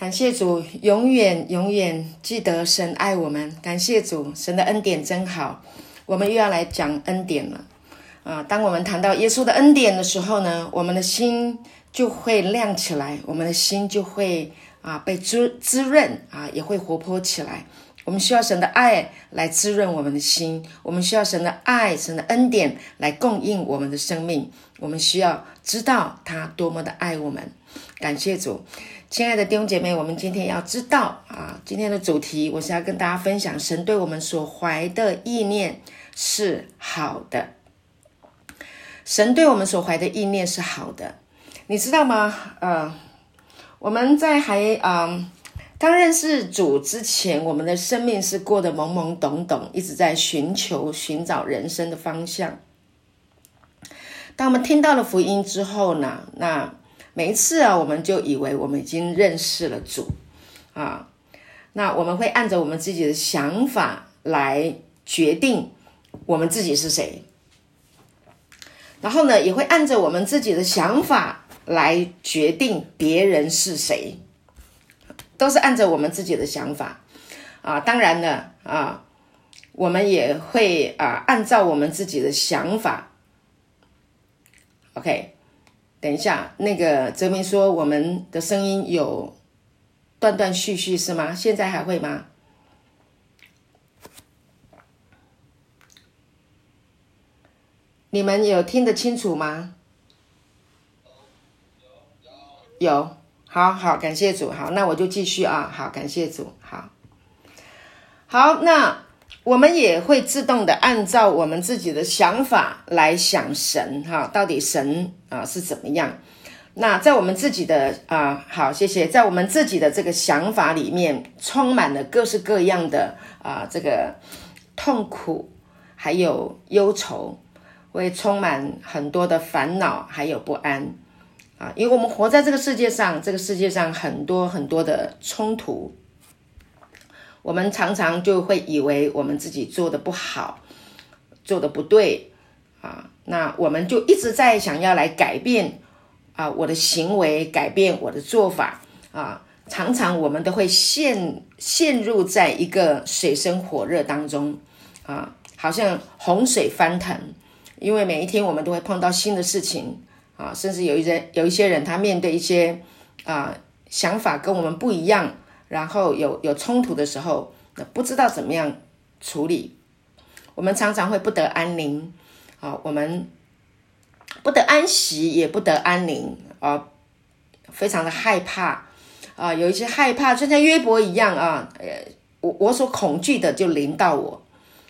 感谢主，永远永远记得神爱我们。感谢主，神的恩典真好。我们又要来讲恩典了啊！当我们谈到耶稣的恩典的时候呢，我们的心就会亮起来，我们的心就会啊被滋滋润啊，也会活泼起来。我们需要神的爱来滋润我们的心，我们需要神的爱、神的恩典来供应我们的生命。我们需要知道他多么的爱我们。感谢主。亲爱的弟兄姐妹，我们今天要知道啊，今天的主题我是要跟大家分享，神对我们所怀的意念是好的。神对我们所怀的意念是好的，你知道吗？呃，我们在还嗯刚认识主之前，我们的生命是过得懵懵懂懂，一直在寻求、寻找人生的方向。当我们听到了福音之后呢，那每一次啊，我们就以为我们已经认识了主啊，那我们会按照我们自己的想法来决定我们自己是谁，然后呢，也会按照我们自己的想法来决定别人是谁，都是按照我们自己的想法啊。当然了啊，我们也会啊按照我们自己的想法，OK。等一下，那个泽明说我们的声音有断断续续是吗？现在还会吗？你们有听得清楚吗？有，好好，感谢主，好，那我就继续啊，好，感谢主，好，好，那。我们也会自动的按照我们自己的想法来想神哈，到底神啊是怎么样？那在我们自己的啊，好，谢谢，在我们自己的这个想法里面，充满了各式各样的啊，这个痛苦，还有忧愁，会充满很多的烦恼，还有不安啊，因为我们活在这个世界上，这个世界上很多很多的冲突。我们常常就会以为我们自己做的不好，做的不对啊，那我们就一直在想要来改变啊，我的行为，改变我的做法啊，常常我们都会陷陷入在一个水深火热当中啊，好像洪水翻腾，因为每一天我们都会碰到新的事情啊，甚至有一些有一些人他面对一些啊想法跟我们不一样。然后有有冲突的时候，不知道怎么样处理，我们常常会不得安宁啊，我们不得安息，也不得安宁啊，非常的害怕啊，有一些害怕，就像约伯一样啊，呃，我我所恐惧的就临到我，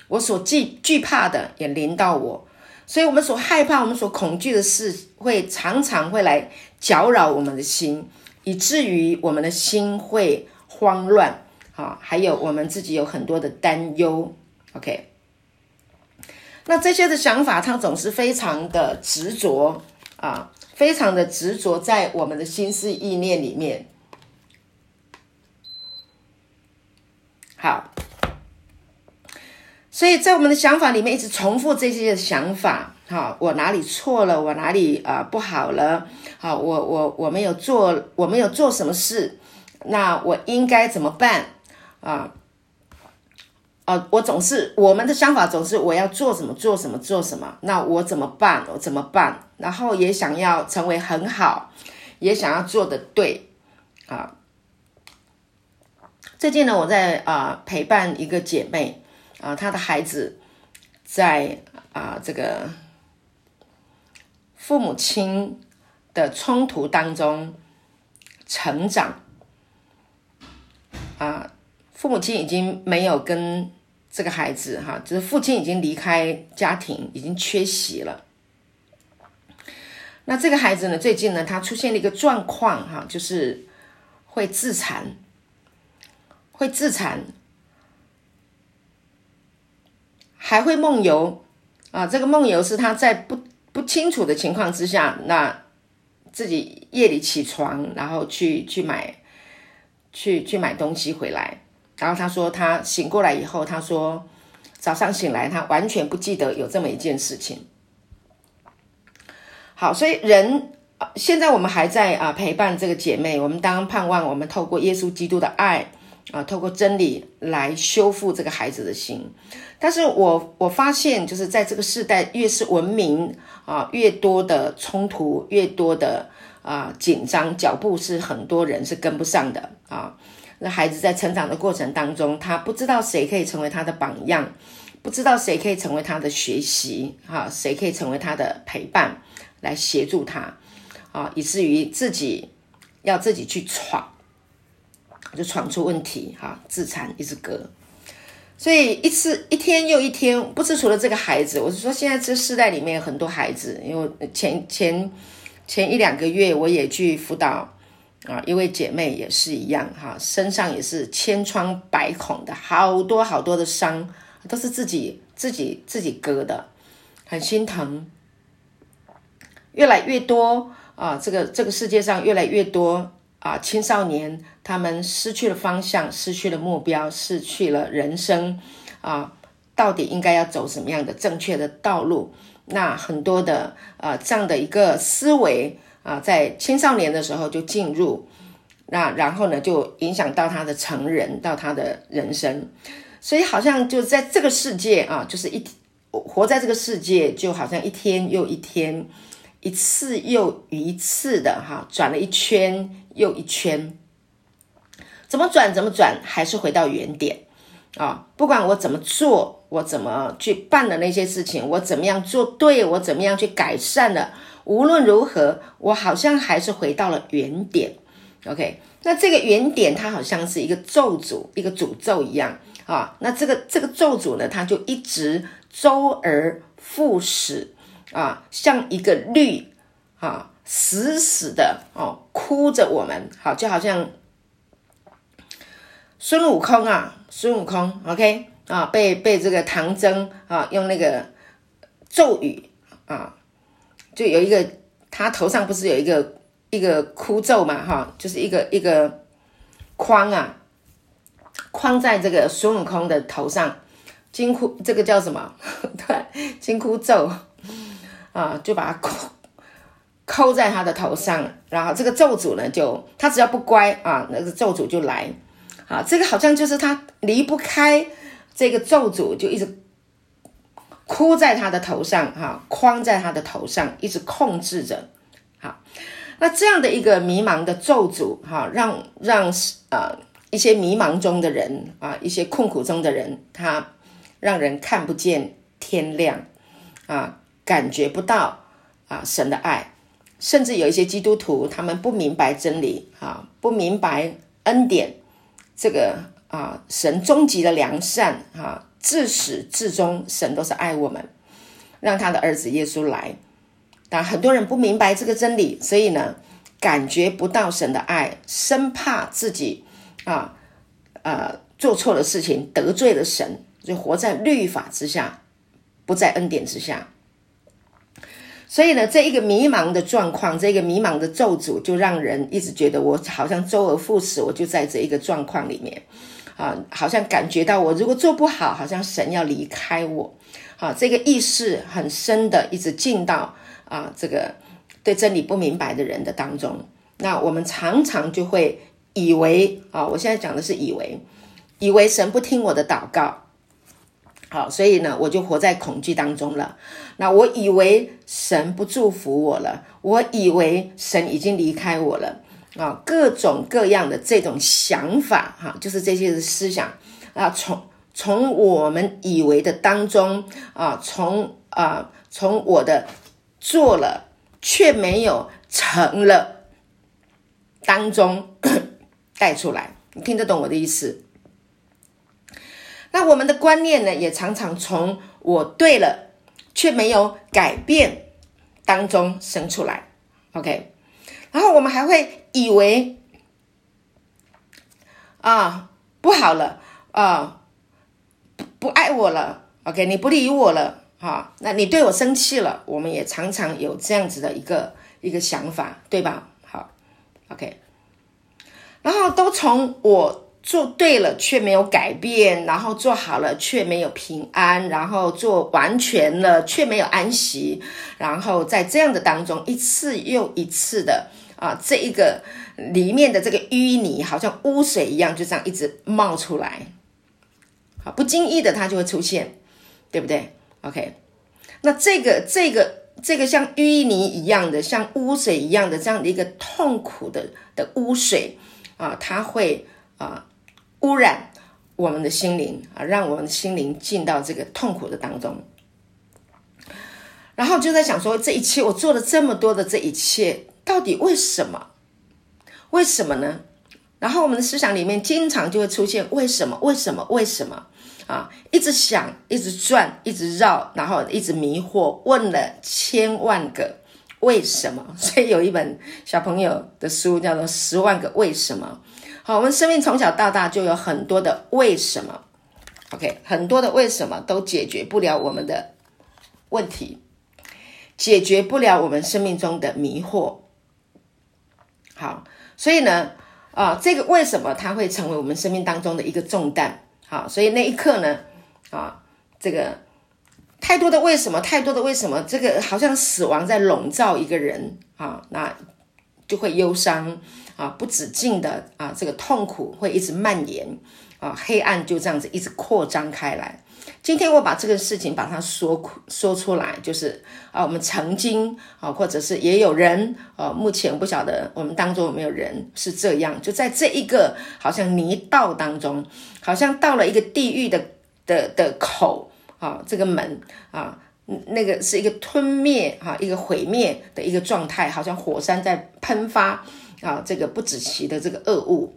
我所惧惧怕的也临到我，所以我们所害怕、我们所恐惧的事，会常常会来搅扰我们的心，以至于我们的心会。慌乱，啊，还有我们自己有很多的担忧，OK。那这些的想法，它总是非常的执着啊，非常的执着在我们的心思意念里面。好，所以在我们的想法里面一直重复这些想法，哈，我哪里错了？我哪里啊不好了？好，我我我没有做，我没有做什么事。那我应该怎么办啊？哦，我总是我们的想法总是我要做什么做什么做什么。那我怎么办？我怎么办？然后也想要成为很好，也想要做的对啊。最近呢，我在啊陪伴一个姐妹啊，她的孩子在啊这个父母亲的冲突当中成长。啊，父母亲已经没有跟这个孩子哈，就是父亲已经离开家庭，已经缺席了。那这个孩子呢，最近呢，他出现了一个状况哈，就是会自残，会自残，还会梦游啊。这个梦游是他在不不清楚的情况之下，那自己夜里起床，然后去去买。去去买东西回来，然后他说他醒过来以后，他说早上醒来他完全不记得有这么一件事情。好，所以人现在我们还在啊陪伴这个姐妹，我们当盼望我们透过耶稣基督的爱啊，透过真理来修复这个孩子的心。但是我我发现，就是在这个时代，越是文明啊，越多的冲突，越多的啊紧张，脚步是很多人是跟不上的啊。那孩子在成长的过程当中，他不知道谁可以成为他的榜样，不知道谁可以成为他的学习，哈，谁可以成为他的陪伴，来协助他。啊，以至于自己要自己去闯，就闯出问题，哈，自残一直割，所以一次一天又一天，不是除了这个孩子，我是说现在这世代里面有很多孩子，因为前前前一两个月我也去辅导啊，一位姐妹也是一样，哈，身上也是千疮百孔的，好多好多的伤，都是自己自己自己割的，很心疼，越来越多。啊，这个这个世界上越来越多啊，青少年他们失去了方向，失去了目标，失去了人生啊，到底应该要走什么样的正确的道路？那很多的啊，这样的一个思维啊，在青少年的时候就进入，那然后呢，就影响到他的成人，到他的人生，所以好像就在这个世界啊，就是一活在这个世界，就好像一天又一天。一次又一次的哈，转了一圈又一圈，怎么转怎么转，还是回到原点啊！不管我怎么做，我怎么去办的那些事情，我怎么样做对，我怎么样去改善了，无论如何，我好像还是回到了原点。OK，那这个原点它好像是一个咒诅，一个诅咒一样啊。那这个这个咒诅呢，它就一直周而复始。啊，像一个律啊，死死的哦，箍着我们，好，就好像孙悟空啊，孙悟空，OK 啊，被被这个唐僧啊，用那个咒语啊，就有一个他头上不是有一个一个箍咒嘛，哈，就是一个一个框啊，框在这个孙悟空的头上，金箍这个叫什么？对，金箍咒。啊，就把它扣扣在他的头上，然后这个咒主呢，就他只要不乖啊，那个咒主就来啊。这个好像就是他离不开这个咒诅，就一直箍在他的头上哈、框在他的头上，一直控制着。好，那这样的一个迷茫的咒诅哈、啊，让让啊一些迷茫中的人啊，一些困苦中的人，他让人看不见天亮啊。感觉不到啊神的爱，甚至有一些基督徒，他们不明白真理啊，不明白恩典，这个啊神终极的良善啊，自始至终神都是爱我们，让他的儿子耶稣来。但很多人不明白这个真理，所以呢，感觉不到神的爱，生怕自己啊呃做错了事情，得罪了神，就活在律法之下，不在恩典之下。所以呢，这一个迷茫的状况，这个迷茫的咒诅，就让人一直觉得我好像周而复始，我就在这一个状况里面，啊，好像感觉到我如果做不好，好像神要离开我，啊，这个意识很深的一直进到啊这个对真理不明白的人的当中。那我们常常就会以为啊，我现在讲的是以为，以为神不听我的祷告。好，所以呢，我就活在恐惧当中了。那我以为神不祝福我了，我以为神已经离开我了啊，各种各样的这种想法，哈，就是这些思想啊，从从我们以为的当中啊，从啊从我的做了却没有成了当中 带出来，你听得懂我的意思？那我们的观念呢，也常常从我对了却没有改变当中生出来，OK，然后我们还会以为啊不好了啊不爱我了，OK，你不理我了，哈，那你对我生气了，我们也常常有这样子的一个一个想法，对吧？好，OK，然后都从我做对了却没有改变，然后做好了却没有平安，然后做完全了却没有安息，然后在这样的当中一次又一次的啊，这一个里面的这个淤泥好像污水一样，就这样一直冒出来，好，不经意的它就会出现，对不对？OK，那这个这个这个像淤泥一样的，像污水一样的这样的一个痛苦的的污水啊，它会啊。污染我们的心灵啊，让我们的心灵进到这个痛苦的当中。然后就在想说，这一切我做了这么多的这一切，到底为什么？为什么呢？然后我们的思想里面经常就会出现为什么？为什么？为什么？啊，一直想，一直转，一直绕，然后一直迷惑，问了千万个为什么。所以有一本小朋友的书叫做《十万个为什么》。好，我们生命从小到大就有很多的为什么，OK，很多的为什么都解决不了我们的问题，解决不了我们生命中的迷惑。好，所以呢，啊，这个为什么它会成为我们生命当中的一个重担？好，所以那一刻呢，啊，这个太多的为什么，太多的为什么，这个好像死亡在笼罩一个人啊，那就会忧伤。啊，不止境的啊，这个痛苦会一直蔓延啊，黑暗就这样子一直扩张开来。今天我把这个事情把它说说出来，就是啊，我们曾经啊，或者是也有人啊，目前不晓得我们当中有没有人是这样，就在这一个好像泥道当中，好像到了一个地狱的的的口啊，这个门啊，那个是一个吞灭啊，一个毁灭的一个状态，好像火山在喷发。啊，这个不止息的这个恶物，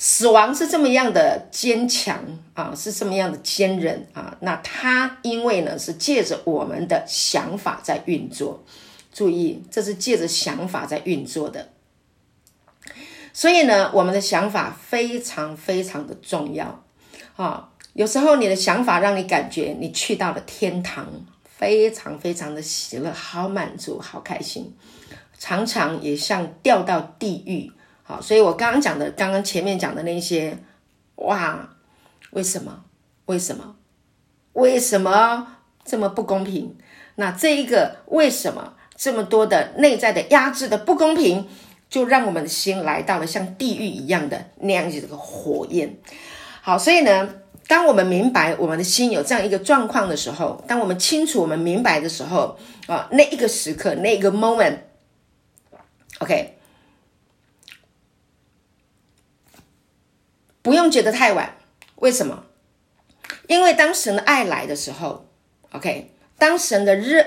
死亡是这么样的坚强啊，是这么样的坚韧啊。那它因为呢是借着我们的想法在运作，注意，这是借着想法在运作的。所以呢，我们的想法非常非常的重要啊。有时候你的想法让你感觉你去到了天堂，非常非常的喜乐，好满足，好开心。常常也像掉到地狱，好，所以我刚刚讲的，刚刚前面讲的那些，哇，为什么？为什么？为什么这么不公平？那这一个为什么这么多的内在的压制的不公平，就让我们的心来到了像地狱一样的那样子的火焰。好，所以呢，当我们明白我们的心有这样一个状况的时候，当我们清楚我们明白的时候，啊，那一个时刻，那一个 moment。OK，不用觉得太晚。为什么？因为当神的爱来的时候，OK，当神的热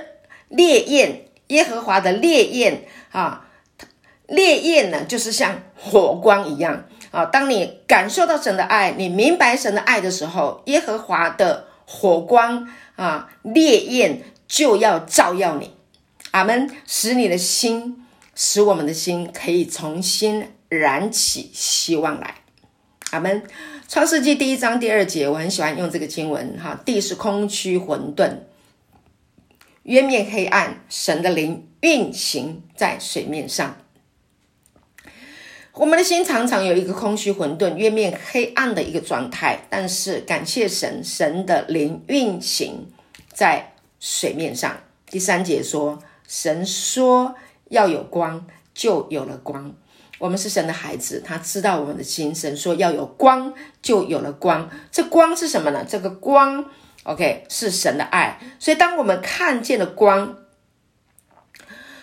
烈焰，耶和华的烈焰啊，烈焰呢，就是像火光一样啊。当你感受到神的爱，你明白神的爱的时候，耶和华的火光啊，烈焰就要照耀你。阿门，使你的心。使我们的心可以重新燃起希望来，阿门。创世纪第一章第二节，我很喜欢用这个经文哈。地是空虚混沌，渊面黑暗，神的灵运行在水面上。我们的心常常有一个空虚混沌、渊面黑暗的一个状态，但是感谢神，神的灵运行在水面上。第三节说，神说。要有光，就有了光。我们是神的孩子，他知道我们的心。神说要有光，就有了光。这光是什么呢？这个光，OK，是神的爱。所以，当我们看见了光，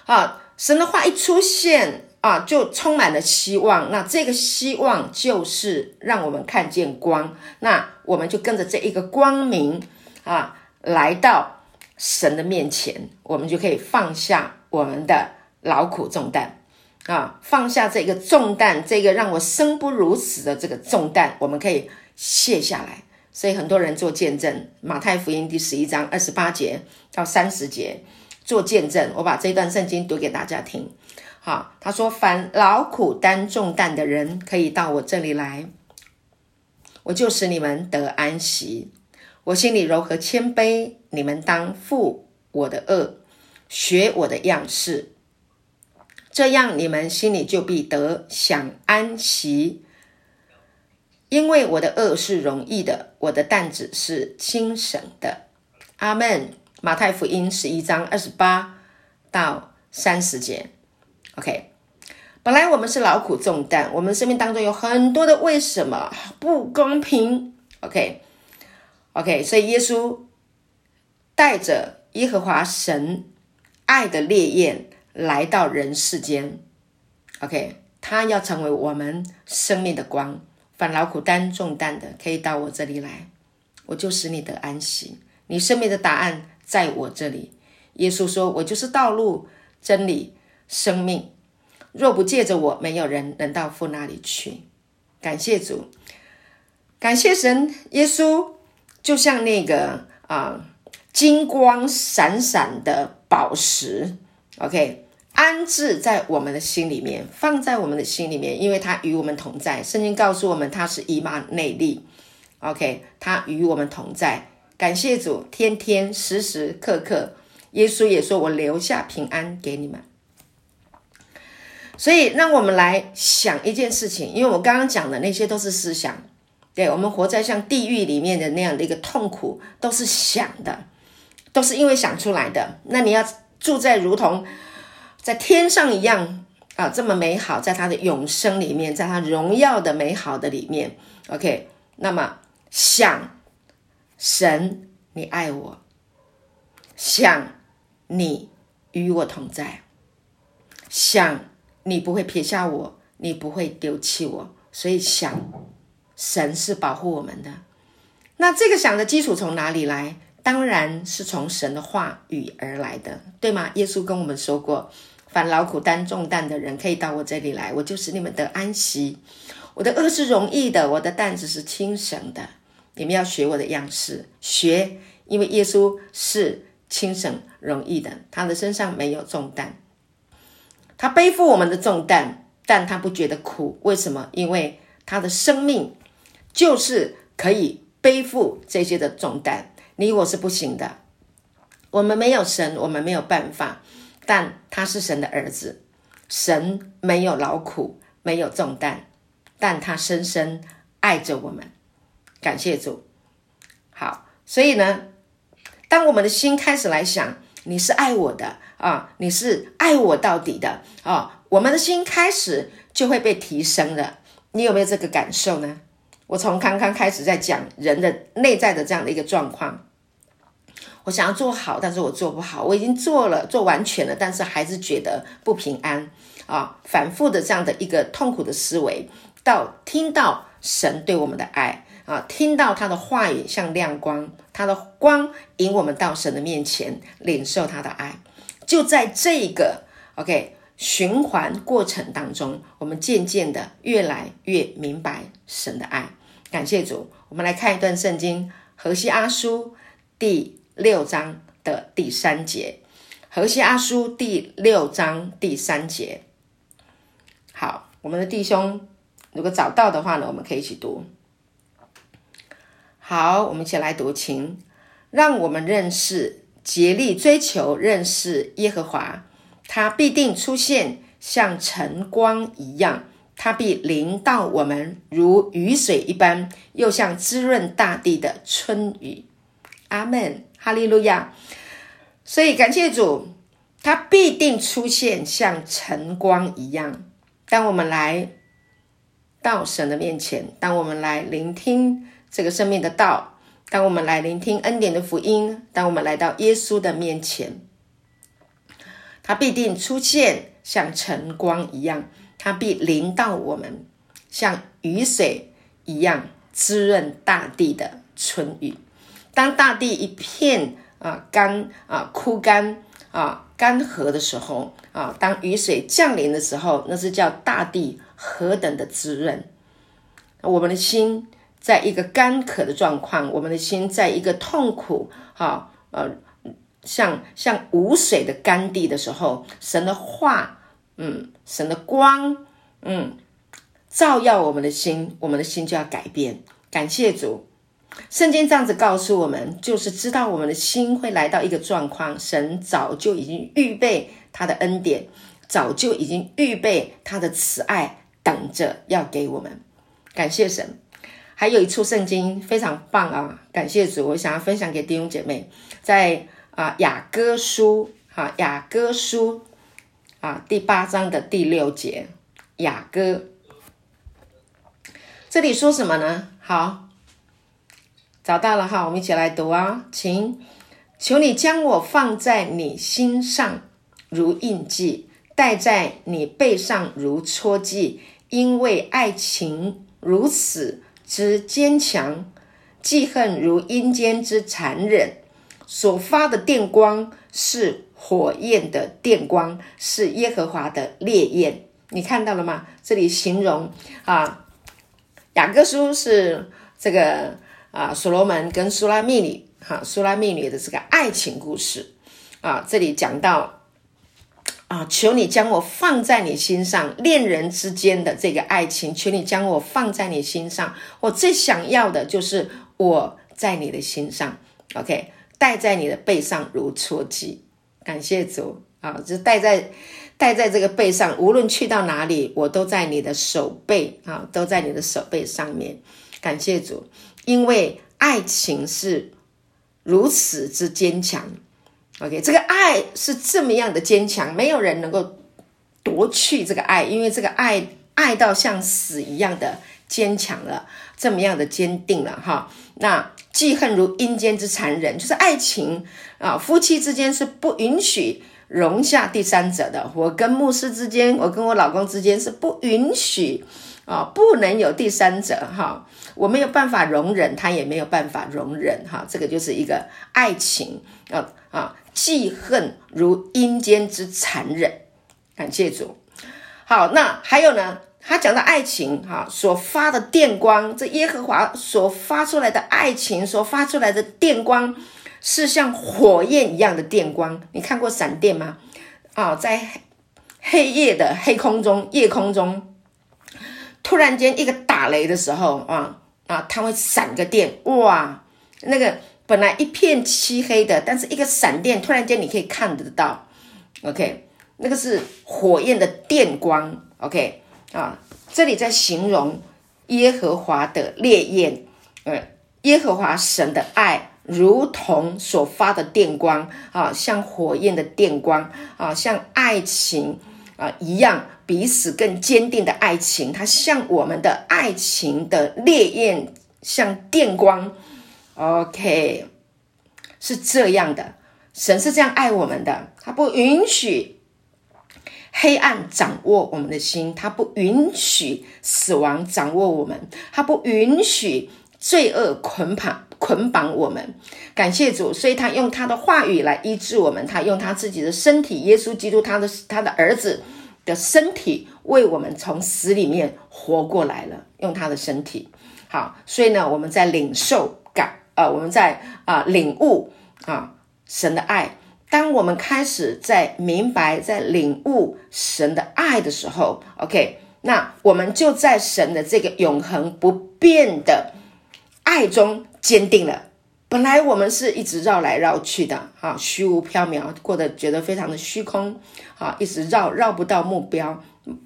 啊，神的话一出现啊，就充满了希望。那这个希望就是让我们看见光。那我们就跟着这一个光明啊，来到神的面前，我们就可以放下我们的。劳苦重担啊，放下这个重担，这个让我生不如死的这个重担，我们可以卸下来。所以很多人做见证，马太福音第十一章二十八节到三十节做见证。我把这段圣经读给大家听。好，他说：“凡劳苦担重担的人，可以到我这里来，我就使你们得安息。我心里柔和谦卑，你们当负我的轭，学我的样式。”这样，你们心里就必得享安息。因为我的轭是容易的，我的担子是轻省的。阿门。马太福音十一章二十八到三十节。OK，本来我们是劳苦重担，我们生命当中有很多的为什么不公平。OK，OK，所以耶稣带着耶和华神爱的烈焰来到人世间。OK，他要成为我们生命的光。凡劳苦担重担的，可以到我这里来，我就使你得安息。你生命的答案在我这里。耶稣说：“我就是道路、真理、生命。若不借着我，没有人能到父那里去。”感谢主，感谢神。耶稣就像那个啊，金光闪闪的宝石。OK。安置在我们的心里面，放在我们的心里面，因为他与我们同在。圣经告诉我们，他是姨妈内利，OK，他与我们同在。感谢主，天天时时刻刻，耶稣也说：“我留下平安给你们。”所以，让我们来想一件事情，因为我刚刚讲的那些都是思想，对，我们活在像地狱里面的那样的一个痛苦，都是想的，都是因为想出来的。那你要住在如同。在天上一样啊，这么美好，在他的永生里面，在他荣耀的美好的里面，OK。那么想神，你爱我，想你与我同在，想你不会撇下我，你不会丢弃我，所以想神是保护我们的。那这个想的基础从哪里来？当然是从神的话语而来的，对吗？耶稣跟我们说过。凡劳苦担重担的人，可以到我这里来，我就使你们得安息。我的轭是容易的，我的担子是轻省的。你们要学我的样式，学，因为耶稣是轻省容易的，他的身上没有重担，他背负我们的重担，但他不觉得苦。为什么？因为他的生命就是可以背负这些的重担。你我是不行的，我们没有神，我们没有办法。但他是神的儿子，神没有劳苦，没有重担，但他深深爱着我们。感谢主。好，所以呢，当我们的心开始来想，你是爱我的啊，你是爱我到底的啊，我们的心开始就会被提升了。你有没有这个感受呢？我从刚刚开始在讲人的内在的这样的一个状况。我想要做好，但是我做不好。我已经做了，做完全了，但是还是觉得不平安啊！反复的这样的一个痛苦的思维，到听到神对我们的爱啊，听到他的话语像亮光，他的光引我们到神的面前，领受他的爱。就在这个 OK 循环过程当中，我们渐渐的越来越明白神的爱。感谢主，我们来看一段圣经，何西阿书第。六章的第三节，何西阿书第六章第三节。好，我们的弟兄如果找到的话呢，我们可以一起读。好，我们一起来读，请让我们认识，竭力追求认识耶和华，他必定出现，像晨光一样，他必临到我们，如雨水一般，又像滋润大地的春雨。阿门。哈利路亚！所以感谢主，他必定出现，像晨光一样。当我们来到神的面前，当我们来聆听这个生命的道，当我们来聆听恩典的福音，当我们来到耶稣的面前，他必定出现，像晨光一样。他必临到我们，像雨水一样滋润大地的春雨。当大地一片啊干啊枯干啊干涸的时候啊，当雨水降临的时候，那是叫大地何等的滋润。我们的心在一个干渴的状况，我们的心在一个痛苦哈呃像像无水的干地的时候，神的话嗯，神的光嗯照耀我们的心，我们的心就要改变。感谢主。圣经这样子告诉我们，就是知道我们的心会来到一个状况，神早就已经预备他的恩典，早就已经预备他的慈爱，等着要给我们。感谢神。还有一处圣经非常棒啊！感谢主，我想要分享给弟兄姐妹，在啊雅歌书啊雅歌书啊第八章的第六节，雅歌这里说什么呢？好，找到了哈，我们一起来读啊，请求你将我放在你心上如印记，戴在你背上如戳记，因为爱情如此。之坚强，记恨如阴间之残忍，所发的电光是火焰的电光，是耶和华的烈焰。你看到了吗？这里形容啊，雅各书是这个啊，所罗门跟苏拉密女哈，苏拉密女的这个爱情故事啊，这里讲到。啊！求你将我放在你心上，恋人之间的这个爱情，求你将我放在你心上。我最想要的就是我在你的心上，OK，戴在你的背上如戳记。感谢主啊！就戴在戴在这个背上，无论去到哪里，我都在你的手背啊，都在你的手背上面。感谢主，因为爱情是如此之坚强。OK，这个爱是这么样的坚强，没有人能够夺去这个爱，因为这个爱爱到像死一样的坚强了，这么样的坚定了哈。那记恨如阴间之残忍，就是爱情啊，夫妻之间是不允许容下第三者的。我跟牧师之间，我跟我老公之间是不允许啊，不能有第三者哈。我没有办法容忍，他也没有办法容忍哈。这个就是一个爱情啊啊。记恨如阴间之残忍，感谢主。好，那还有呢？他讲到爱情，哈，所发的电光，这耶和华所发出来的爱情，所发出来的电光，是像火焰一样的电光。你看过闪电吗？啊，在黑夜的黑空中、夜空中，突然间一个打雷的时候，啊啊，它会闪个电，哇，那个。本来一片漆黑的，但是一个闪电，突然间你可以看得到，OK，那个是火焰的电光，OK 啊，这里在形容耶和华的烈焰，呃，耶和华神的爱如同所发的电光啊，像火焰的电光啊，像爱情啊一样，彼此更坚定的爱情，它像我们的爱情的烈焰，像电光。OK，是这样的，神是这样爱我们的，他不允许黑暗掌握我们的心，他不允许死亡掌握我们，他不允许罪恶捆绑捆绑我们。感谢主，所以他用他的话语来医治我们，他用他自己的身体，耶稣基督，他的他的儿子的身体，为我们从死里面活过来了，用他的身体。好，所以呢，我们在领受感。啊，我们在啊领悟啊神的爱。当我们开始在明白、在领悟神的爱的时候，OK，那我们就在神的这个永恒不变的爱中坚定了。本来我们是一直绕来绕去的，啊，虚无缥缈，过得觉得非常的虚空，啊，一直绕绕不到目标，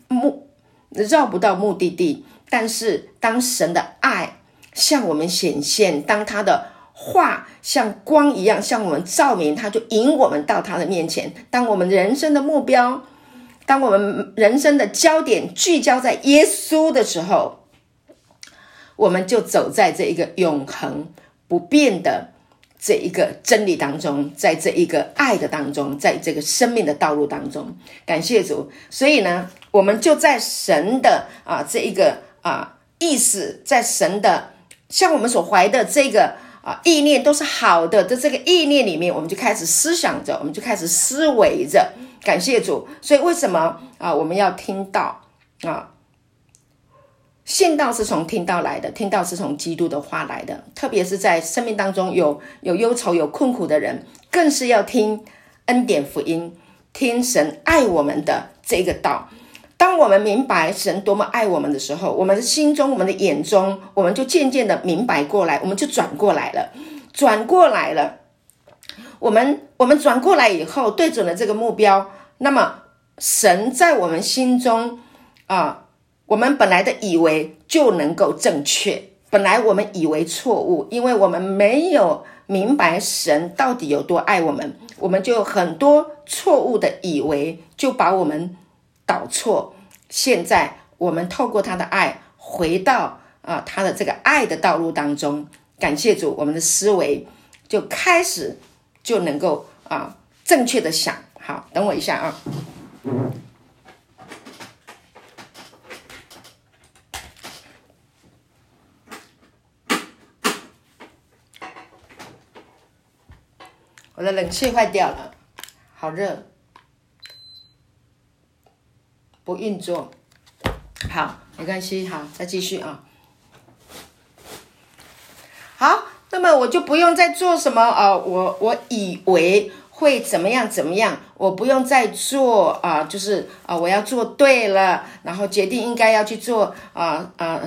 目绕不到目的地。但是当神的爱向我们显现，当他的话像光一样向我们照明，他就引我们到他的面前。当我们人生的目标，当我们人生的焦点聚焦在耶稣的时候，我们就走在这一个永恒不变的这一个真理当中，在这一个爱的当中，在这个生命的道路当中。感谢主，所以呢，我们就在神的啊这一个啊意思，在神的。像我们所怀的这个啊意念都是好的的这个意念里面，我们就开始思想着，我们就开始思维着。感谢主，所以为什么啊我们要听到啊？信道是从听道来的，听道是从基督的话来的。特别是在生命当中有有忧愁、有困苦的人，更是要听恩典福音，听神爱我们的这个道。当我们明白神多么爱我们的时候，我们的心中、我们的眼中，我们就渐渐的明白过来，我们就转过来了，转过来了。我们我们转过来以后，对准了这个目标，那么神在我们心中啊，我们本来的以为就能够正确。本来我们以为错误，因为我们没有明白神到底有多爱我们，我们就很多错误的以为，就把我们导错。现在我们透过他的爱，回到啊他的这个爱的道路当中，感谢主，我们的思维就开始就能够啊正确的想。好，等我一下啊。我的冷气坏掉了，好热，不运作。好，没关系，好，再继续啊。好，那么我就不用再做什么啊，我我以为会怎么样怎么样，我不用再做啊，就是啊，我要做对了，然后决定应该要去做啊啊，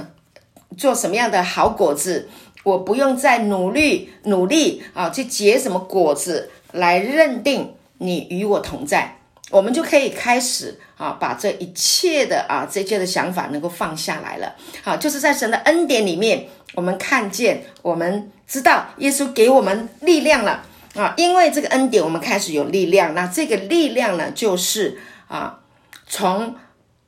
做什么样的好果子。我不用再努力努力啊，去结什么果子来认定你与我同在，我们就可以开始啊，把这一切的啊这些的想法能够放下来了。好，就是在神的恩典里面，我们看见，我们知道耶稣给我们力量了啊，因为这个恩典，我们开始有力量。那这个力量呢，就是啊，从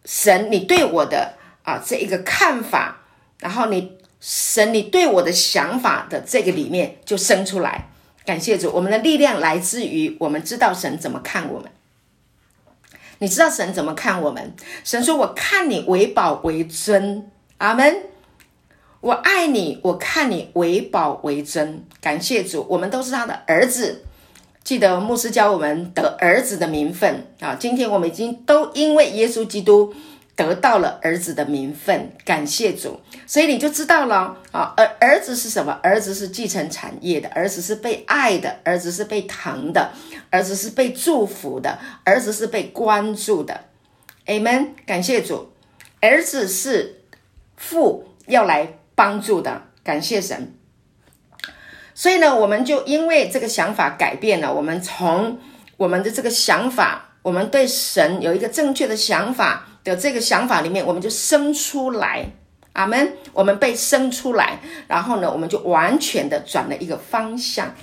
神你对我的啊这一个看法，然后你。神，你对我的想法的这个里面就生出来，感谢主，我们的力量来自于我们知道神怎么看我们。你知道神怎么看我们？神说：“我看你为宝为尊。”阿门。我爱你，我看你为宝为尊。感谢主，我们都是他的儿子。记得牧师教我们得儿子的名分啊！今天我们已经都因为耶稣基督。得到了儿子的名分，感谢主，所以你就知道了啊。儿儿子是什么？儿子是继承产业的，儿子是被爱的，儿子是被疼的，儿子是被祝福的，儿子是被关注的。Amen，感谢主，儿子是父要来帮助的，感谢神。所以呢，我们就因为这个想法改变了，我们从我们的这个想法，我们对神有一个正确的想法。有这个想法里面，我们就生出来，阿门。我们被生出来，然后呢，我们就完全的转了一个方向。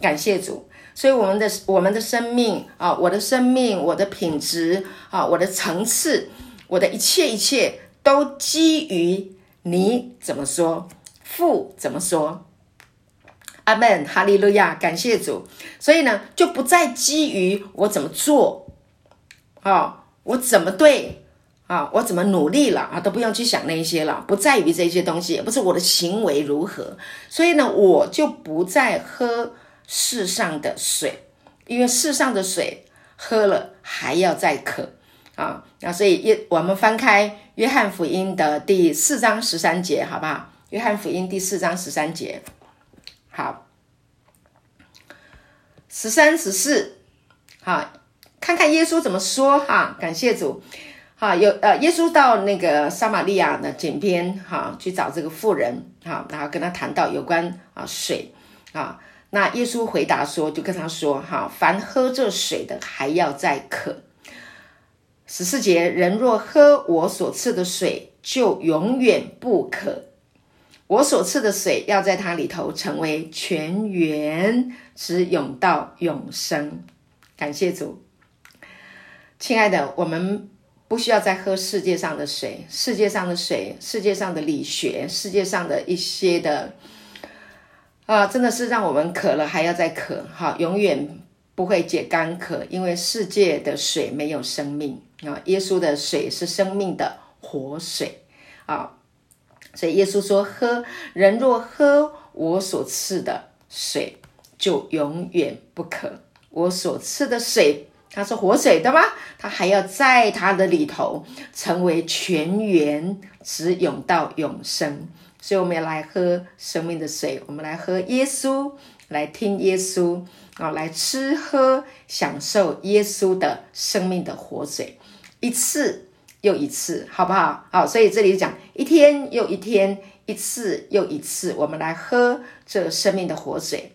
感谢主，所以我们的我们的生命啊，我的生命，我的品质啊，我的层次，我的一切一切，都基于你怎么说，父怎么说。阿门，哈利路亚，感谢主。所以呢，就不再基于我怎么做，啊，我怎么对。啊，我怎么努力了啊，都不用去想那些了，不在于这些东西，也不是我的行为如何，所以呢，我就不再喝世上的水，因为世上的水喝了还要再渴啊。那所以约我们翻开约翰福音的第四章十三节，好不好？约翰福音第四章十三节，好，十三十四，好，看看耶稣怎么说哈，感谢主。好，有呃，耶稣到那个撒玛利亚的井边，哈，去找这个妇人，哈，然后跟他谈到有关啊水，啊，那耶稣回答说，就跟他说，哈，凡喝这水的还要再渴。十四节，人若喝我所赐的水，就永远不渴。我所赐的水要在他里头成为泉源，直涌到永生。感谢主，亲爱的，我们。不需要再喝世界上的水，世界上的水，世界上的理学，世界上的一些的，啊，真的是让我们渴了还要再渴，哈，永远不会解干渴，因为世界的水没有生命啊，耶稣的水是生命的活水啊，所以耶稣说：喝，人若喝我所赐的水，就永远不渴。我所赐的水。它是活水的吗？它还要在它的里头成为泉源，直涌到永生。所以我们要来喝生命的水，我们来喝耶稣，来听耶稣啊，来吃喝享受耶稣的生命的活水，一次又一次，好不好？好，所以这里讲一天又一天，一次又一次，我们来喝这生命的活水。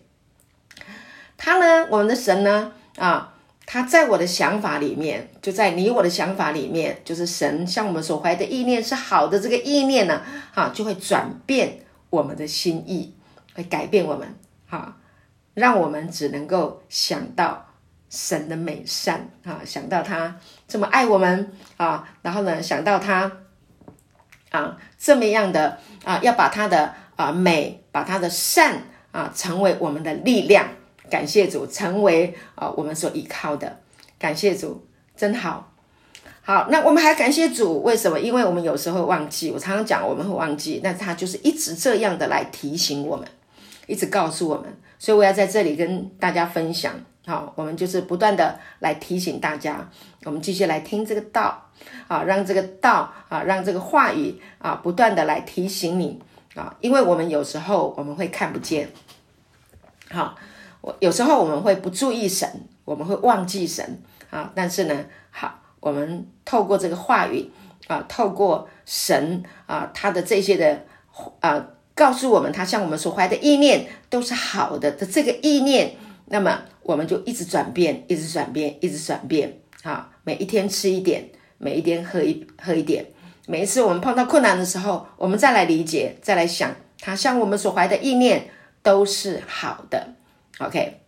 他呢，我们的神呢，啊。他在我的想法里面，就在你我的想法里面，就是神向我们所怀的意念是好的，这个意念呢，哈，就会转变我们的心意，会改变我们，哈，让我们只能够想到神的美善啊，想到他这么爱我们啊，然后呢，想到他啊这么样的啊，要把他的啊美，把他的善啊，成为我们的力量。感谢主，成为啊我们所依靠的。感谢主，真好。好，那我们还感谢主，为什么？因为我们有时候会忘记，我常常讲我们会忘记，那他就是一直这样的来提醒我们，一直告诉我们。所以我要在这里跟大家分享，好，我们就是不断的来提醒大家，我们继续来听这个道，啊，让这个道啊，让这个话语啊，不断的来提醒你啊，因为我们有时候我们会看不见，好，我有时候我们会不注意神，我们会忘记神啊，但是呢，好。我们透过这个话语啊，透过神啊，他的这些的啊，告诉我们他向我们所怀的意念都是好的的这个意念，那么我们就一直转变，一直转变，一直转变啊。每一天吃一点，每一天喝一喝一点，每一次我们碰到困难的时候，我们再来理解，再来想，他向我们所怀的意念都是好的。OK，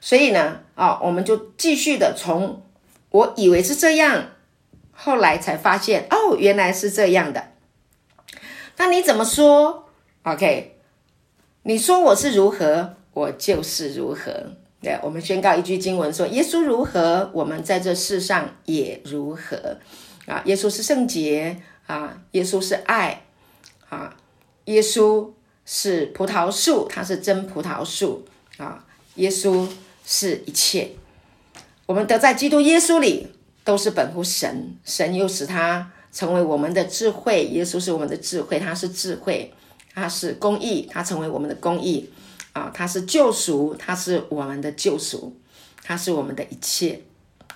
所以呢，啊，我们就继续的从。我以为是这样，后来才发现哦，原来是这样的。那你怎么说？OK，你说我是如何，我就是如何。对，我们宣告一句经文说：耶稣如何，我们在这世上也如何。啊，耶稣是圣洁啊，耶稣是爱啊，耶稣是葡萄树，他是真葡萄树啊，耶稣是一切。我们得在基督耶稣里，都是本乎神，神又使他成为我们的智慧。耶稣是我们的智慧，他是智慧，他是公义，他成为我们的公义啊，他是救赎，他是我们的救赎，他是我们的一切。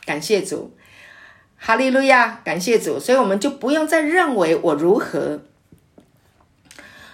感谢主，哈利路亚！感谢主，所以我们就不用再认为我如何，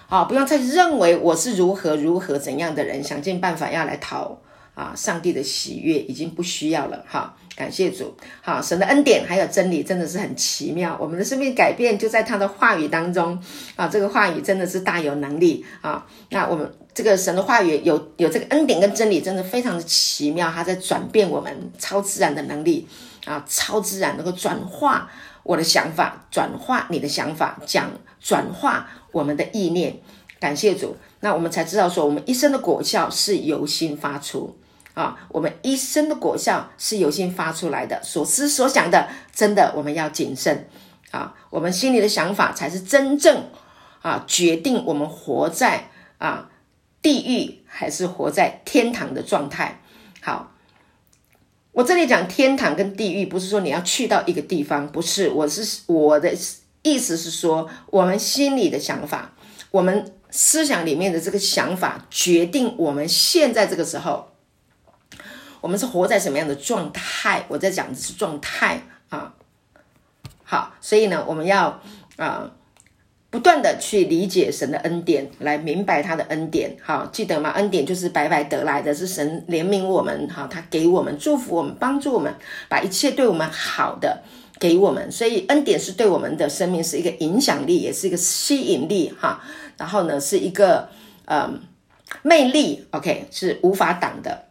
啊，不用再认为我是如何如何怎样的人，想尽办法要来讨。啊，上帝的喜悦已经不需要了哈，感谢主。好，神的恩典还有真理真的是很奇妙，我们的生命改变就在他的话语当中啊，这个话语真的是大有能力啊。那我们这个神的话语有有这个恩典跟真理，真的非常的奇妙，它在转变我们超自然的能力啊，超自然能够转化我的想法，转化你的想法，讲转化我们的意念。感谢主，那我们才知道说，我们一生的果效是由心发出。啊，我们一生的果效是由心发出来的，所思所想的，真的我们要谨慎啊。我们心里的想法才是真正啊决定我们活在啊地狱还是活在天堂的状态。好，我这里讲天堂跟地狱，不是说你要去到一个地方，不是，我是我的意思是说，我们心里的想法，我们思想里面的这个想法，决定我们现在这个时候。我们是活在什么样的状态？我在讲的是状态啊。好，所以呢，我们要啊不断的去理解神的恩典，来明白他的恩典。好，记得吗？恩典就是白白得来的，是神怜悯我们。好，他给我们祝福我们，帮助我们，把一切对我们好的给我们。所以恩典是对我们的生命是一个影响力，也是一个吸引力。哈，然后呢，是一个嗯魅力。OK，是无法挡的。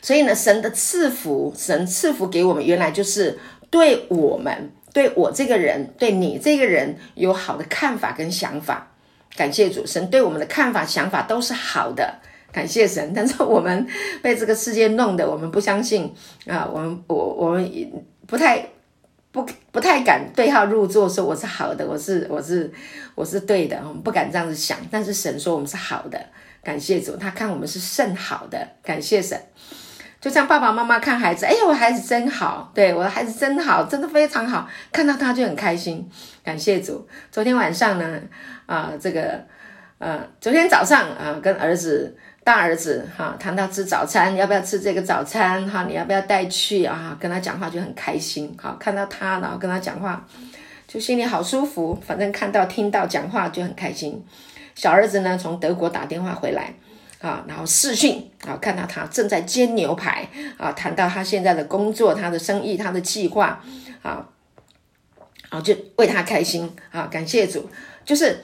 所以呢，神的赐福，神赐福给我们，原来就是对我们、对我这个人、对你这个人有好的看法跟想法。感谢主，神对我们的看法、想法都是好的。感谢神，但是我们被这个世界弄得，我们不相信啊，我们我我们不太不不太敢对号入座，说我是好的，我是我是我是对的，我们不敢这样子想。但是神说我们是好的，感谢主，他看我们是甚好的，感谢神。就像爸爸妈妈看孩子，哎呀，我孩子真好，对，我的孩子真好，真的非常好，看到他就很开心。感谢主。昨天晚上呢，啊、呃，这个，呃，昨天早上啊、跟儿子大儿子哈、谈到吃早餐，要不要吃这个早餐哈、你要不要带去啊？跟他讲话就很开心，好，看到他然后跟他讲话，就心里好舒服。反正看到听到讲话就很开心。小儿子呢，从德国打电话回来。啊，然后视讯啊，看到他正在煎牛排啊，谈到他现在的工作、他的生意、他的计划啊，啊就为他开心啊，感谢主。就是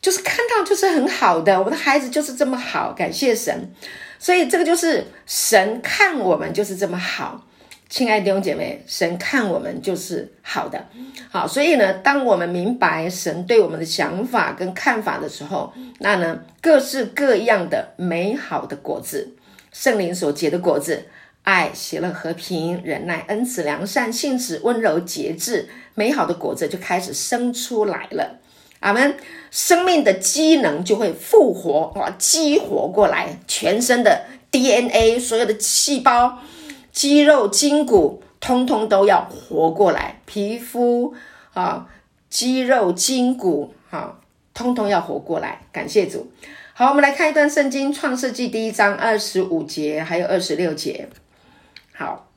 就是看到就是很好的，我的孩子就是这么好，感谢神。所以这个就是神看我们就是这么好，亲爱的弟兄姐妹，神看我们就是好的。好，所以呢，当我们明白神对我们的想法跟看法的时候，那呢，各式各样的美好的果子，圣灵所结的果子，爱、喜乐、和平、忍耐、恩慈、良善、信实、温柔、节制，美好的果子就开始生出来了。阿们，生命的机能就会复活，哇，激活过来，全身的 DNA，所有的细胞、肌肉、筋骨，通通都要活过来，皮肤啊、肌肉、筋骨，啊，通通要活过来。感谢主。好，我们来看一段圣经，《创世纪》第一章二十五节，还有二十六节。好。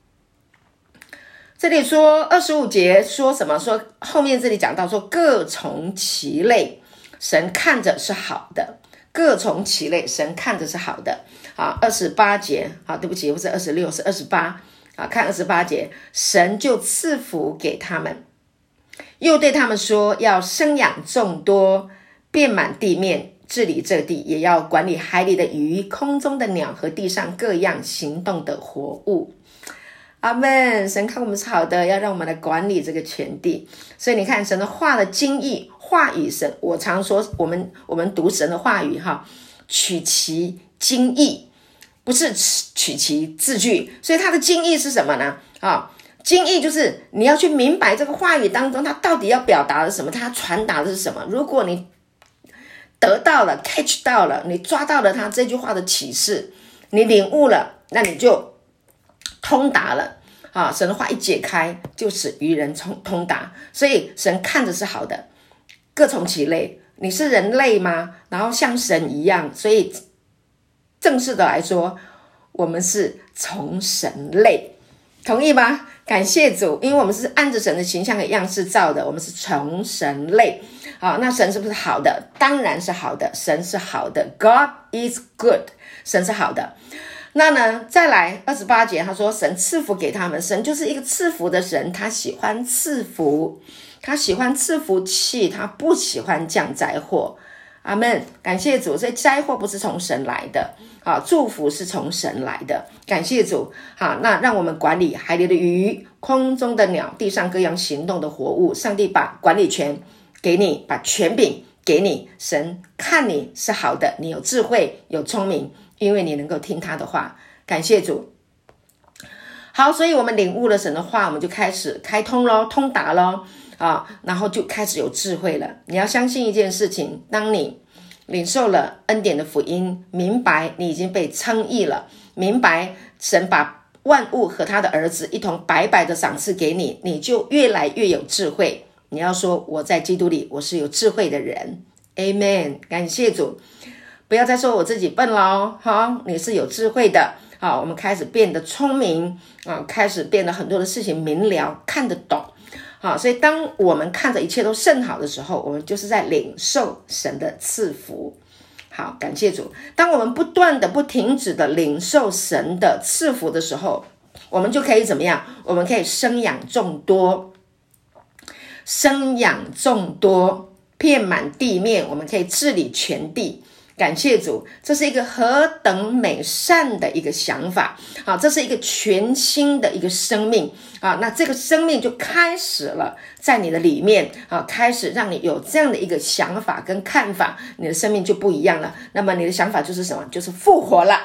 这里说二十五节说什么？说后面这里讲到说各从其类，神看着是好的。各从其类，神看着是好的。啊，二十八节啊，对不起，不是二十六，是二十八啊。看二十八节，神就赐福给他们，又对他们说要生养众多，遍满地面，治理这地，也要管理海里的鱼、空中的鸟和地上各样行动的活物。阿门！神看我们是好的，要让我们来管理这个全地。所以你看，神的话的精义，话语神，我常说，我们我们读神的话语哈，取其精义，不是取其字句。所以它的精义是什么呢？啊，精义就是你要去明白这个话语当中，它到底要表达的什么，它传达的是什么。如果你得到了，catch 到了，你抓到了他这句话的启示，你领悟了，那你就。通达了啊！神的话一解开，就使愚人通通达。所以神看着是好的，各从其类。你是人类吗？然后像神一样，所以正式的来说，我们是从神类，同意吗？感谢主，因为我们是按着神的形象和样式造的，我们是从神类啊。那神是不是好的？当然是好的，神是好的。God is good，神是好的。那呢，再来二十八节，他说神赐福给他们，神就是一个赐福的神，他喜欢赐福，他喜欢赐福气，他不喜欢降灾祸。阿门，感谢主，所以灾祸不是从神来的，啊，祝福是从神来的，感谢主。好，那让我们管理海里的鱼、空中的鸟、地上各样行动的活物，上帝把管理权给你，把权柄给你，神看你是好的，你有智慧，有聪明。因为你能够听他的话，感谢主。好，所以我们领悟了神的话，我们就开始开通咯，通达咯啊，然后就开始有智慧了。你要相信一件事情：当你领受了恩典的福音，明白你已经被称义了，明白神把万物和他的儿子一同白白的赏赐给你，你就越来越有智慧。你要说我在基督里，我是有智慧的人。Amen，感谢主。不要再说我自己笨了哦，好，你是有智慧的，好，我们开始变得聪明啊，开始变得很多的事情明了，看得懂，好，所以当我们看着一切都甚好的时候，我们就是在领受神的赐福，好，感谢主。当我们不断的、不停止的领受神的赐福的时候，我们就可以怎么样？我们可以生养众多，生养众多，遍满地面，我们可以治理全地。感谢主，这是一个何等美善的一个想法啊！这是一个全新的一个生命啊！那这个生命就开始了在你的里面啊，开始让你有这样的一个想法跟看法，你的生命就不一样了。那么你的想法就是什么？就是复活了，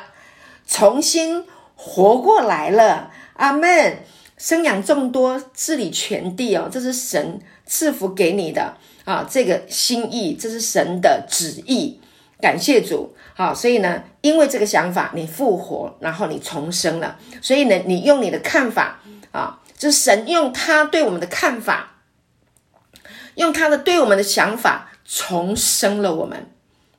重新活过来了。阿门！生养众多，治理全地哦，这是神赐福给你的啊！这个心意，这是神的旨意。感谢主，好，所以呢，因为这个想法，你复活，然后你重生了，所以呢，你用你的看法啊，就是神用他对我们的看法，用他的对我们的想法重生了我们，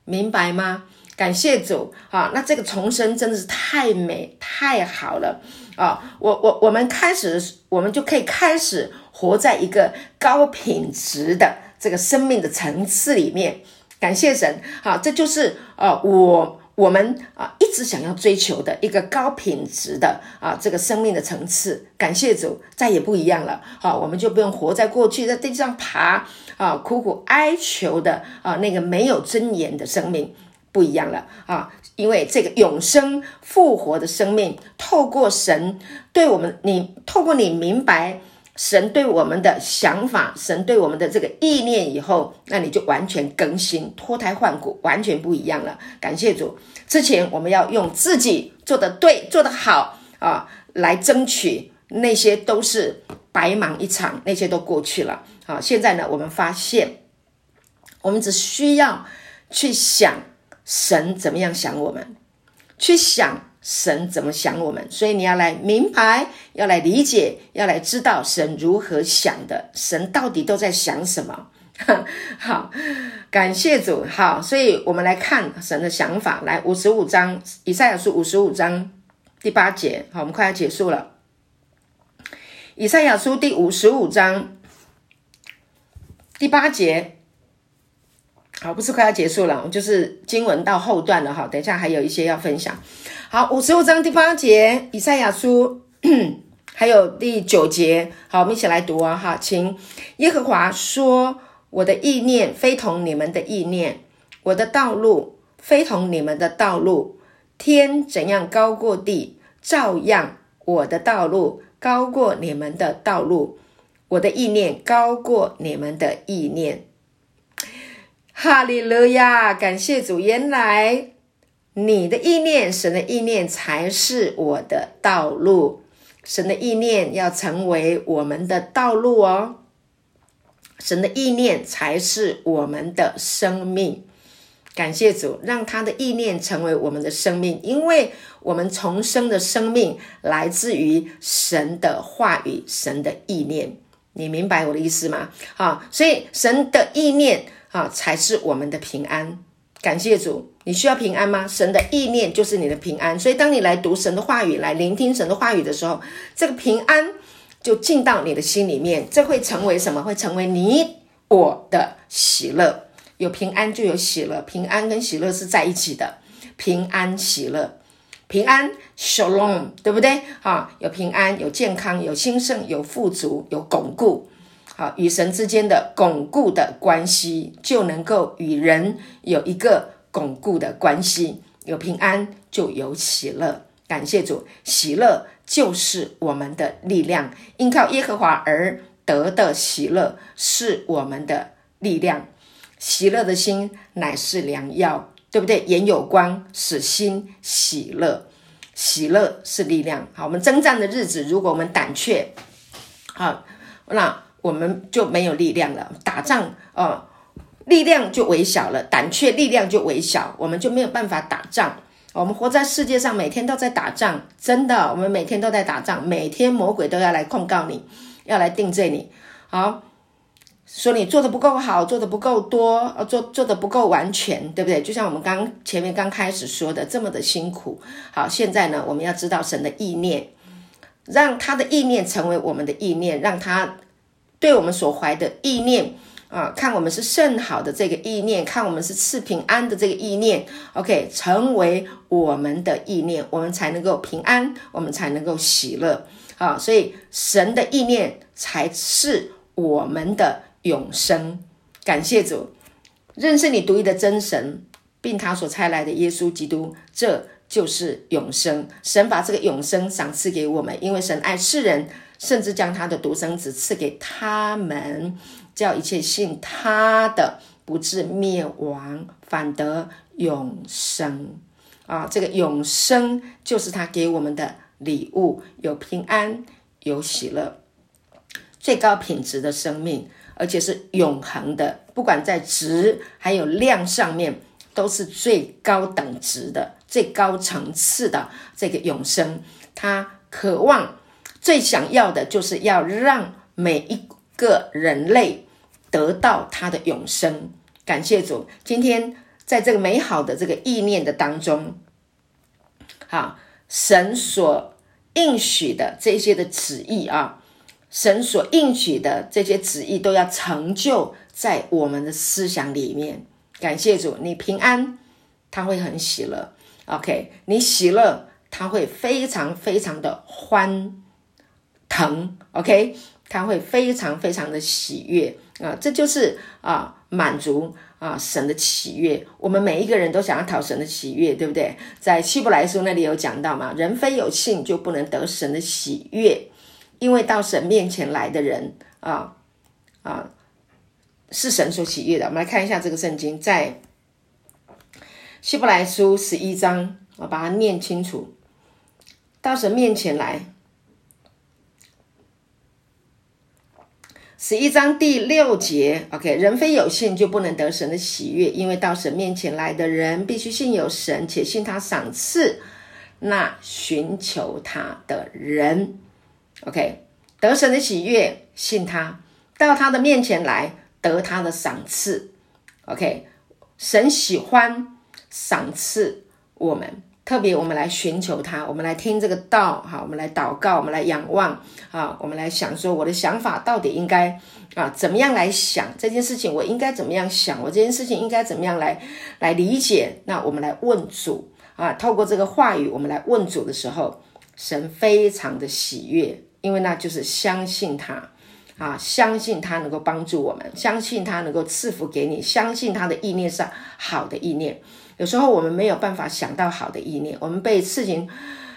明白吗？感谢主，啊，那这个重生真的是太美太好了啊！我我我们开始，我们就可以开始活在一个高品质的这个生命的层次里面。感谢神，好，这就是呃，我我们啊一直想要追求的一个高品质的啊这个生命的层次。感谢主，再也不一样了。好、我们就不用活在过去，在地上爬啊，苦苦哀求的啊那个没有尊严的生命不一样了啊，因为这个永生复活的生命，透过神对我们，你透过你明白。神对我们的想法，神对我们的这个意念，以后，那你就完全更新、脱胎换骨，完全不一样了。感谢主！之前我们要用自己做得对、做得好啊，来争取，那些都是白忙一场，那些都过去了。好，现在呢，我们发现，我们只需要去想神怎么样想我们，去想。神怎么想我们？所以你要来明白，要来理解，要来知道神如何想的。神到底都在想什么？好，感谢主。好，所以我们来看神的想法。来，五十五章，以赛亚书五十五章第八节。好，我们快要结束了。以赛亚书第五十五章第八节。好，不是快要结束了，就是经文到后段了哈。等一下还有一些要分享。好，五十五章第八节，以赛亚书，还有第九节。好，我们一起来读啊哈，请耶和华说：“我的意念非同你们的意念，我的道路非同你们的道路。天怎样高过地，照样我的道路高过你们的道路，我的意念高过你们的意念。”哈利路亚！感谢主，原来你的意念，神的意念才是我的道路。神的意念要成为我们的道路哦。神的意念才是我们的生命。感谢主，让他的意念成为我们的生命，因为我们重生的生命来自于神的话语，神的意念。你明白我的意思吗？好，所以神的意念。啊，才是我们的平安。感谢主，你需要平安吗？神的意念就是你的平安。所以，当你来读神的话语，来聆听神的话语的时候，这个平安就进到你的心里面。这会成为什么？会成为你我的喜乐。有平安就有喜乐，平安跟喜乐是在一起的。平安喜乐，平安 Shalom，对不对？啊，有平安，有健康，有兴盛，有富足，有巩固。好，与神之间的巩固的关系，就能够与人有一个巩固的关系。有平安，就有喜乐。感谢主，喜乐就是我们的力量。因靠耶和华而得的喜乐是我们的力量。喜乐的心乃是良药，对不对？眼有光，使心喜乐。喜乐是力量。好，我们征战的日子，如果我们胆怯，好，那。我们就没有力量了，打仗哦，力量就微小了，胆怯，力量就微小，我们就没有办法打仗。我们活在世界上，每天都在打仗，真的，我们每天都在打仗，每天魔鬼都要来控告你，要来定罪你，好，说你做的不够好，做的不够多，做做的不够完全，对不对？就像我们刚前面刚开始说的，这么的辛苦。好，现在呢，我们要知道神的意念，让他的意念成为我们的意念，让他。对我们所怀的意念啊，看我们是甚好的这个意念，看我们是赐平安的这个意念，OK，成为我们的意念，我们才能够平安，我们才能够喜乐啊！所以神的意念才是我们的永生。感谢主，认识你独一的真神，并他所差来的耶稣基督，这就是永生。神把这个永生赏赐给我们，因为神爱世人。甚至将他的独生子赐给他们，叫一切信他的不至灭亡，反得永生。啊，这个永生就是他给我们的礼物，有平安，有喜乐，最高品质的生命，而且是永恒的，不管在质还有量上面，都是最高等值的、最高层次的这个永生。他渴望。最想要的就是要让每一个人类得到他的永生。感谢主，今天在这个美好的这个意念的当中，好，神所应许的这些的旨意啊，神所应许的这些旨意都要成就在我们的思想里面。感谢主，你平安，他会很喜乐；OK，你喜乐，他会非常非常的欢疼，OK，他会非常非常的喜悦啊，这就是啊满足啊神的喜悦。我们每一个人都想要讨神的喜悦，对不对？在希伯来书那里有讲到嘛，人非有信就不能得神的喜悦，因为到神面前来的人啊啊是神所喜悦的。我们来看一下这个圣经，在。希伯来书十一章，我把它念清楚。到神面前来，十一章第六节，OK，人非有信就不能得神的喜悦，因为到神面前来的人必须信有神，且信他赏赐那寻求他的人。OK，得神的喜悦，信他，到他的面前来得他的赏赐。OK，神喜欢。赏赐我们，特别我们来寻求他，我们来听这个道，哈，我们来祷告，我们来仰望，啊，我们来想说，我的想法到底应该啊怎么样来想这件事情？我应该怎么样想？我这件事情应该怎么样来来理解？那我们来问主啊，透过这个话语，我们来问主的时候，神非常的喜悦，因为那就是相信他。啊，相信他能够帮助我们，相信他能够赐福给你，相信他的意念是好的意念。有时候我们没有办法想到好的意念，我们被事情，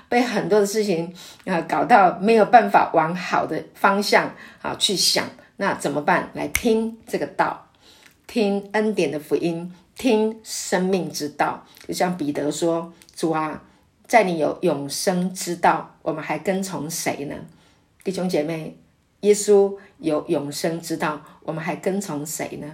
被很多的事情啊搞到没有办法往好的方向啊去想，那怎么办？来听这个道，听恩典的福音，听生命之道。就像彼得说：“主啊，在你有永生之道，我们还跟从谁呢？”弟兄姐妹。耶稣有永生之道，我们还跟从谁呢？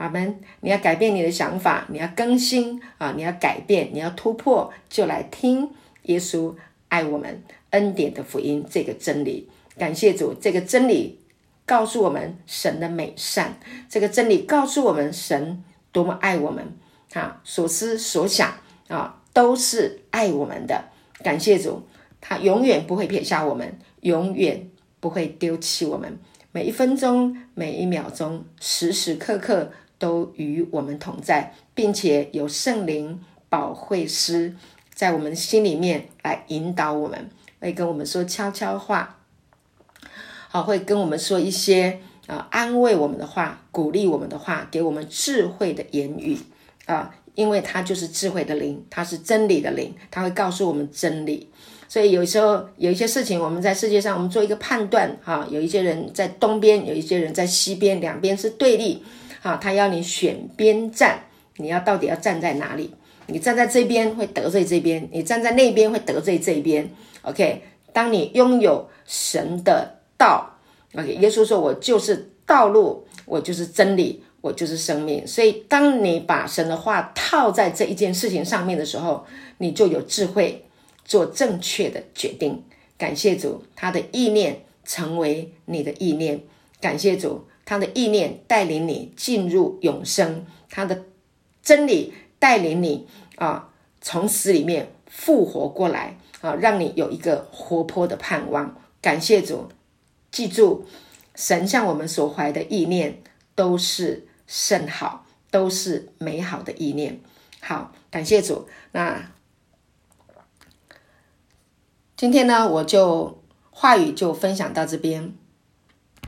阿门！你要改变你的想法，你要更新啊！你要改变，你要突破，就来听耶稣爱我们恩典的福音这个真理。感谢主，这个真理告诉我们神的美善，这个真理告诉我们神多么爱我们啊！所思所想啊，都是爱我们的。感谢主，他永远不会撇下我们，永远。不会丢弃我们，每一分钟、每一秒钟、时时刻刻都与我们同在，并且有圣灵保惠师在我们心里面来引导我们，会跟我们说悄悄话，好，会跟我们说一些啊安慰我们的话、鼓励我们的话，给我们智慧的言语啊，因为他就是智慧的灵，他是真理的灵，他会告诉我们真理。所以有时候有一些事情，我们在世界上，我们做一个判断，哈，有一些人在东边，有一些人在西边，两边是对立，哈，他要你选边站，你要到底要站在哪里？你站在这边会得罪这边，你站在那边会得罪这边。OK，当你拥有神的道，OK，耶稣说：“我就是道路，我就是真理，我就是生命。”所以，当你把神的话套在这一件事情上面的时候，你就有智慧。做正确的决定，感谢主，他的意念成为你的意念。感谢主，他的意念带领你进入永生，他的真理带领你啊，从死里面复活过来啊，让你有一个活泼的盼望。感谢主，记住，神向我们所怀的意念都是甚好，都是美好的意念。好，感谢主，那。今天呢，我就话语就分享到这边。